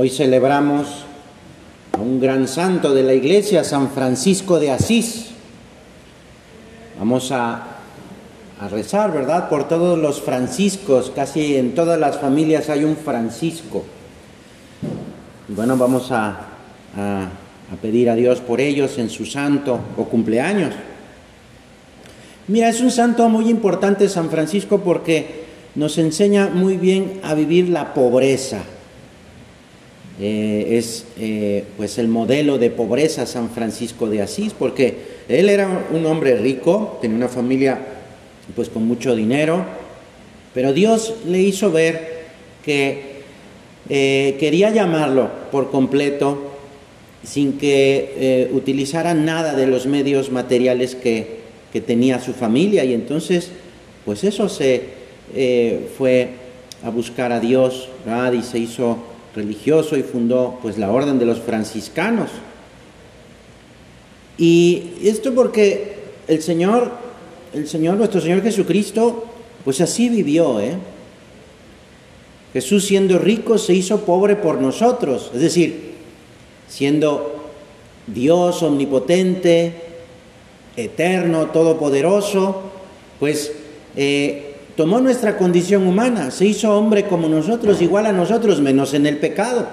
Hoy celebramos a un gran santo de la iglesia, San Francisco de Asís. Vamos a, rezar, ¿verdad? Por todos los franciscos, casi en todas las familias hay un Francisco. Y bueno, vamos a pedir a Dios por ellos en su santo o cumpleaños. Mira, es un santo muy importante San Francisco porque nos enseña muy bien a vivir la pobreza. Eh, es eh, pues el modelo de pobreza San Francisco de Asís, porque él era un hombre rico, tenía una familia pues con mucho dinero, pero Dios le hizo ver que eh, quería llamarlo por completo sin que utilizara nada de los medios materiales que, que, tenía su familia. Y entonces pues eso se fue a buscar a Dios y se hizo religioso y fundó pues la orden de los franciscanos. Y esto porque el Señor, el Señor, nuestro Señor Jesucristo, pues así vivió, ¿eh? Jesús siendo rico se hizo pobre por nosotros, es decir, siendo Dios omnipotente, eterno, todopoderoso, pues eh, tomó nuestra condición humana, se hizo hombre como nosotros, igual a nosotros, menos en el pecado.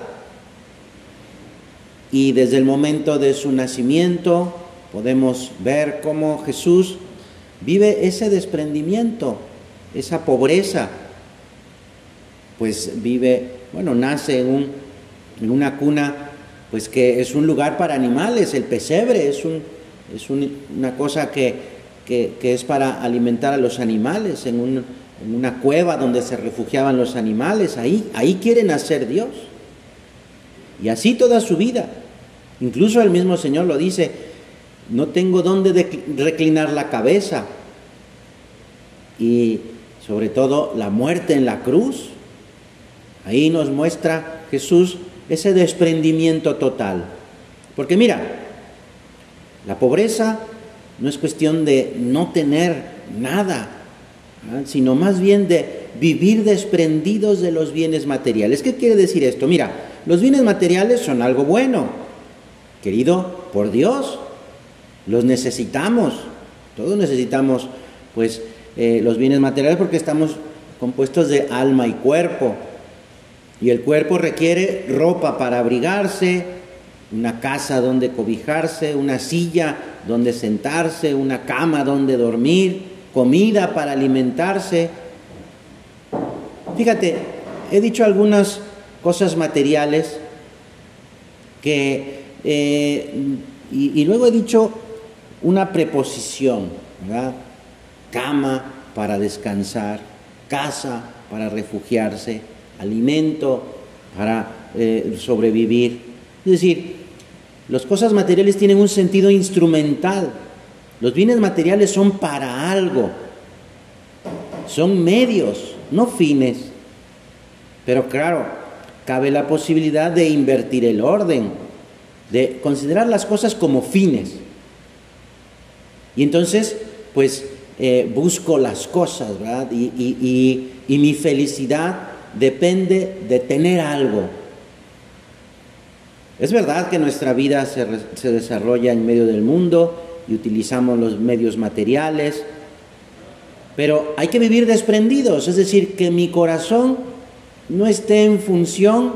Y desde el momento de su nacimiento podemos ver cómo Jesús vive ese desprendimiento, esa pobreza. Pues vive, bueno, nace en, un, en una cuna, pues que es un lugar para animales, el pesebre es, un, es una cosa que que, es para alimentar a los animales, en, una cueva donde se refugiaban los animales, ahí, ahí quiere nacer Dios. Y así toda su vida. Incluso el mismo Señor lo dice, no tengo dónde reclinar la cabeza. Y sobre todo la muerte en la cruz. Ahí nos muestra Jesús ese desprendimiento total. Porque mira, la pobreza no es cuestión de no tener nada, sino más bien de vivir desprendidos de los bienes materiales. ¿Qué quiere decir esto? Mira, los bienes materiales son algo bueno, querido por Dios, los necesitamos, todos necesitamos pues eh, los bienes materiales porque estamos compuestos de alma y cuerpo. Y el cuerpo requiere ropa para abrigarse, una casa donde cobijarse, una silla donde sentarse, una cama donde dormir, comida para alimentarse. Fíjate, he dicho algunas cosas materiales que, eh, y, luego he dicho una preposición, ¿verdad? Cama para descansar, casa para refugiarse, alimento para eh, sobrevivir. Es decir, las cosas materiales tienen un sentido instrumental. Los bienes materiales son para algo. Son medios, no fines. Pero claro, cabe la posibilidad de invertir el orden, de considerar las cosas como fines. Y entonces, pues, eh, busco las cosas, ¿verdad? y mi felicidad depende de tener algo, es verdad que nuestra vida se, se, desarrolla en medio del mundo y utilizamos los medios materiales, pero hay que vivir desprendidos, es decir, que mi corazón no esté en función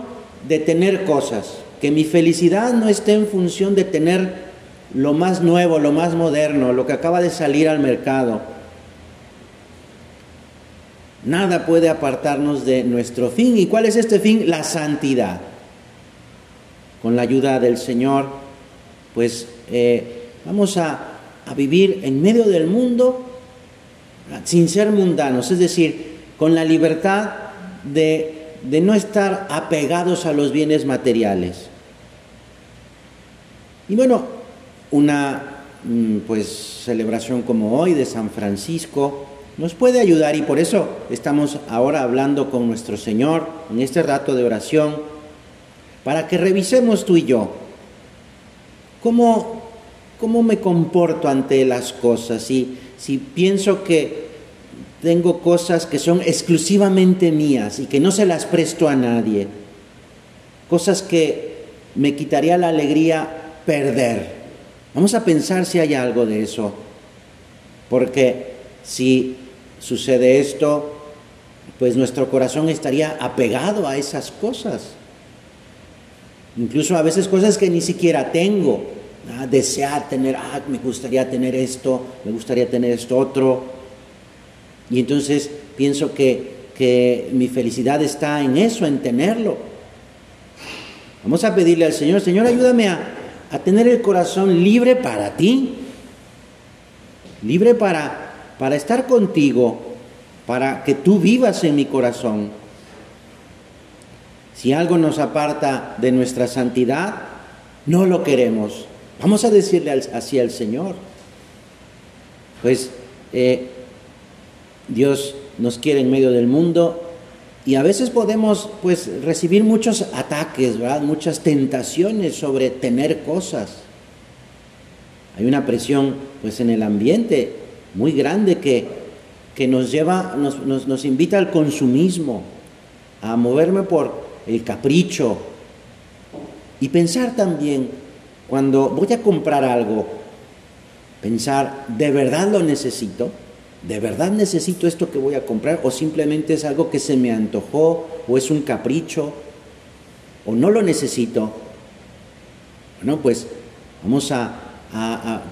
de tener cosas, que mi felicidad no esté en función de tener lo más nuevo, lo más moderno, lo que acaba de salir al mercado. Nada puede apartarnos de nuestro fin. ¿Y cuál es este fin? La santidad con la ayuda del Señor, pues eh, vamos a, vivir en medio del mundo sin ser mundanos, es decir, con la libertad de, de no estar apegados a los bienes materiales. Y bueno, una mm, pues celebración como hoy de San Francisco nos puede ayudar y por eso estamos ahora hablando con nuestro Señor en este rato de oración para que revisemos tú y yo cómo, cómo me comporto ante las cosas. Si, si pienso que tengo cosas que son exclusivamente mías y que no se las presto a nadie. cosas que me quitaría la alegría perder. Vamos a pensar si hay algo de eso, porque si sucede esto, pues nuestro corazón estaría apegado a esas cosas. Incluso a veces cosas que ni siquiera tengo. ¿ah? Desear tener, ah, me gustaría tener esto, me gustaría tener esto otro. Y entonces pienso que, que mi felicidad está en eso, en tenerlo. Vamos a pedirle al Señor, Señor, ayúdame a, a tener el corazón libre para ti, libre para, para estar contigo, para que tú vivas en mi corazón. Si algo nos aparta de nuestra santidad, no lo queremos. Vamos a decirle así al Señor. Pues eh, Dios nos quiere en medio del mundo y a veces podemos pues recibir muchos ataques, ¿verdad? muchas tentaciones sobre tener cosas. Hay una presión pues en el ambiente muy grande que que nos lleva, nos, invita al consumismo, a moverme por el capricho y pensar también, cuando voy a comprar algo, pensar, ¿de verdad lo necesito? ¿De verdad necesito esto que voy a comprar? ¿O simplemente es algo que se me antojó? ¿O es un capricho? ¿O no lo necesito? Bueno, pues vamos a,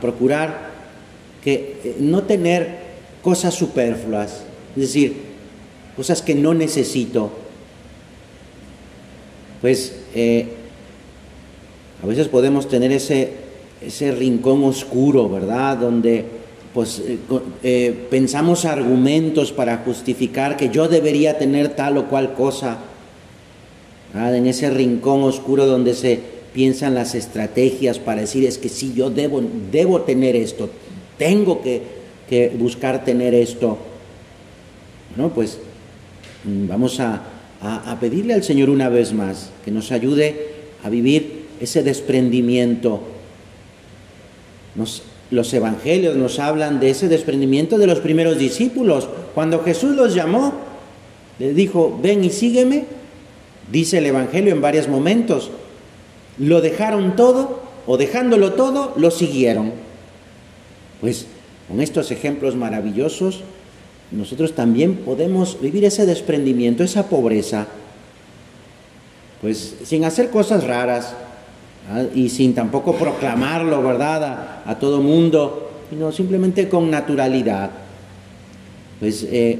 procurar que eh, no tener cosas superfluas, es decir, cosas que no necesito. Pues eh, a veces podemos tener ese, ese rincón oscuro, ¿verdad? Donde pues eh, eh, pensamos argumentos para justificar que yo debería tener tal o cual cosa. En ese rincón oscuro donde se piensan las estrategias para decir es que sí, yo debo, debo tener esto, tengo que que buscar tener esto. No, pues mm, vamos a, pedirle al Señor una vez más que nos ayude a vivir ese desprendimiento. los evangelios nos hablan de ese desprendimiento de los primeros discípulos. Cuando Jesús los llamó, les dijo, ven y sígueme, dice el Evangelio en varios momentos, lo dejaron todo o dejándolo todo, lo siguieron. Pues con estos ejemplos maravillosos, nosotros también podemos vivir ese desprendimiento, esa pobreza, pues sin hacer cosas raras ¿ah? y sin tampoco proclamarlo, ¿verdad?, a, todo mundo, sino simplemente con naturalidad. Pues eh,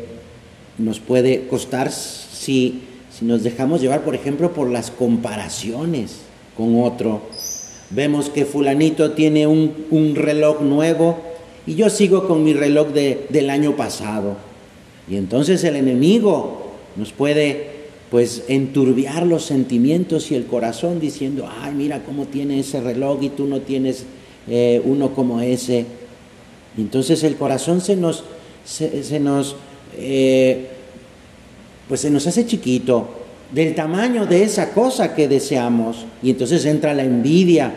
nos puede costar si, si nos dejamos llevar, por ejemplo, por las comparaciones con otro. Vemos que fulanito tiene un, un reloj nuevo y yo sigo con mi reloj de, del año pasado. Y entonces el enemigo nos puede pues enturbiar los sentimientos y el corazón diciendo, ay, mira cómo tiene ese reloj y tú no tienes eh, uno como ese. Y entonces el corazón se nos, se, nos, eh, pues se nos hace chiquito del tamaño de esa cosa que deseamos. Y entonces entra la envidia,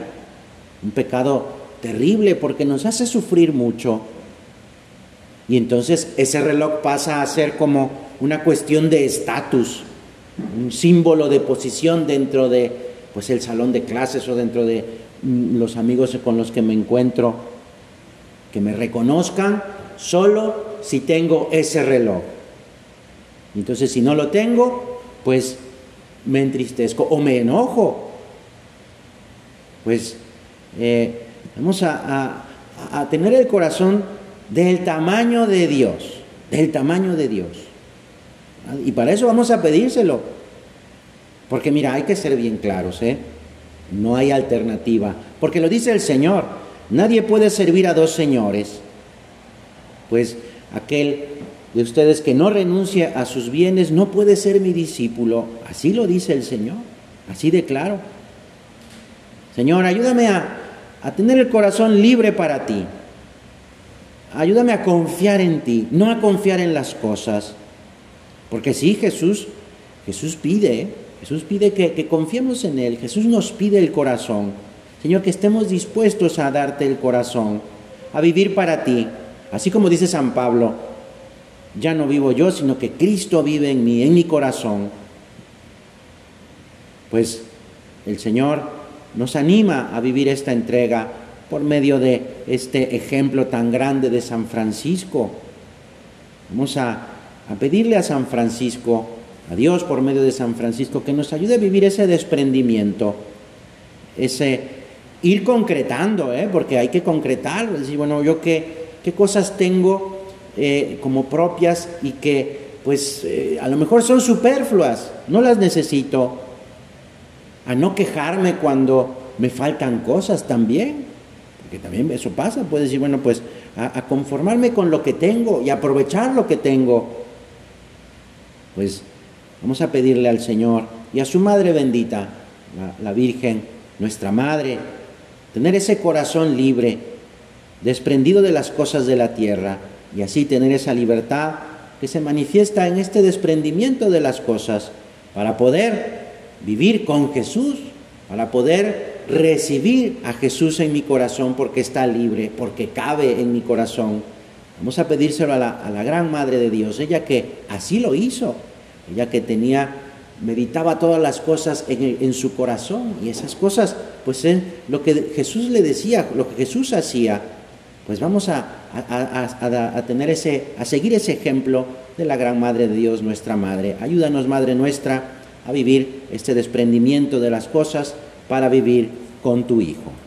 un pecado terrible porque nos hace sufrir mucho. Y entonces ese reloj pasa a ser como una cuestión de estatus, un símbolo de posición dentro de pues el salón de clases o dentro de mm, los amigos con los que me encuentro, que me reconozcan solo si tengo ese reloj. Entonces si no lo tengo, pues me entristezco o me enojo. Pues eh, Vamos a, tener el corazón del tamaño de Dios, del tamaño de Dios. Y para eso vamos a pedírselo. Porque mira, hay que ser bien claros, ¿eh? No hay alternativa. Porque lo dice el Señor, nadie puede servir a dos señores. Pues aquel de ustedes que no renuncia a sus bienes no puede ser mi discípulo. Así lo dice el Señor, así de claro. Señor, ayúdame a, a tener el corazón libre para ti. Ayúdame a confiar en ti, no a confiar en las cosas. Porque sí, Jesús, Jesús pide, Jesús pide que, que confiemos en Él, Jesús nos pide el corazón. Señor, que estemos dispuestos a darte el corazón, a vivir para ti. Así como dice San Pablo, ya no vivo yo, sino que Cristo vive en mí, en mi corazón. Pues el Señor nos anima a vivir esta entrega por medio de este ejemplo tan grande de San Francisco. Vamos a, pedirle a San Francisco, a Dios por medio de San Francisco, que nos ayude a vivir ese desprendimiento, ese ir concretando, ¿eh? porque hay que concretar, decir, bueno, yo qué, qué cosas tengo eh, como propias y que pues eh, a lo mejor son superfluas, no las necesito, a no quejarme cuando me faltan cosas también, porque también eso pasa, puedes decir, bueno, pues a, conformarme con lo que tengo y aprovechar lo que tengo, pues vamos a pedirle al Señor y a su Madre bendita, la Virgen, nuestra Madre, tener ese corazón libre, desprendido de las cosas de la tierra, y así tener esa libertad que se manifiesta en este desprendimiento de las cosas, para poder vivir con Jesús, para poder recibir a Jesús en mi corazón porque está libre, porque cabe en mi corazón. Vamos a pedírselo a la, a la gran Madre de Dios, ella que así lo hizo, ella que tenía meditaba todas las cosas en, su corazón y esas cosas, pues en lo que Jesús le decía, lo que Jesús hacía, pues vamos a, a, tener ese, a seguir ese ejemplo de la gran Madre de Dios, nuestra Madre. Ayúdanos, Madre nuestra, a vivir este desprendimiento de las cosas para vivir con tu Hijo.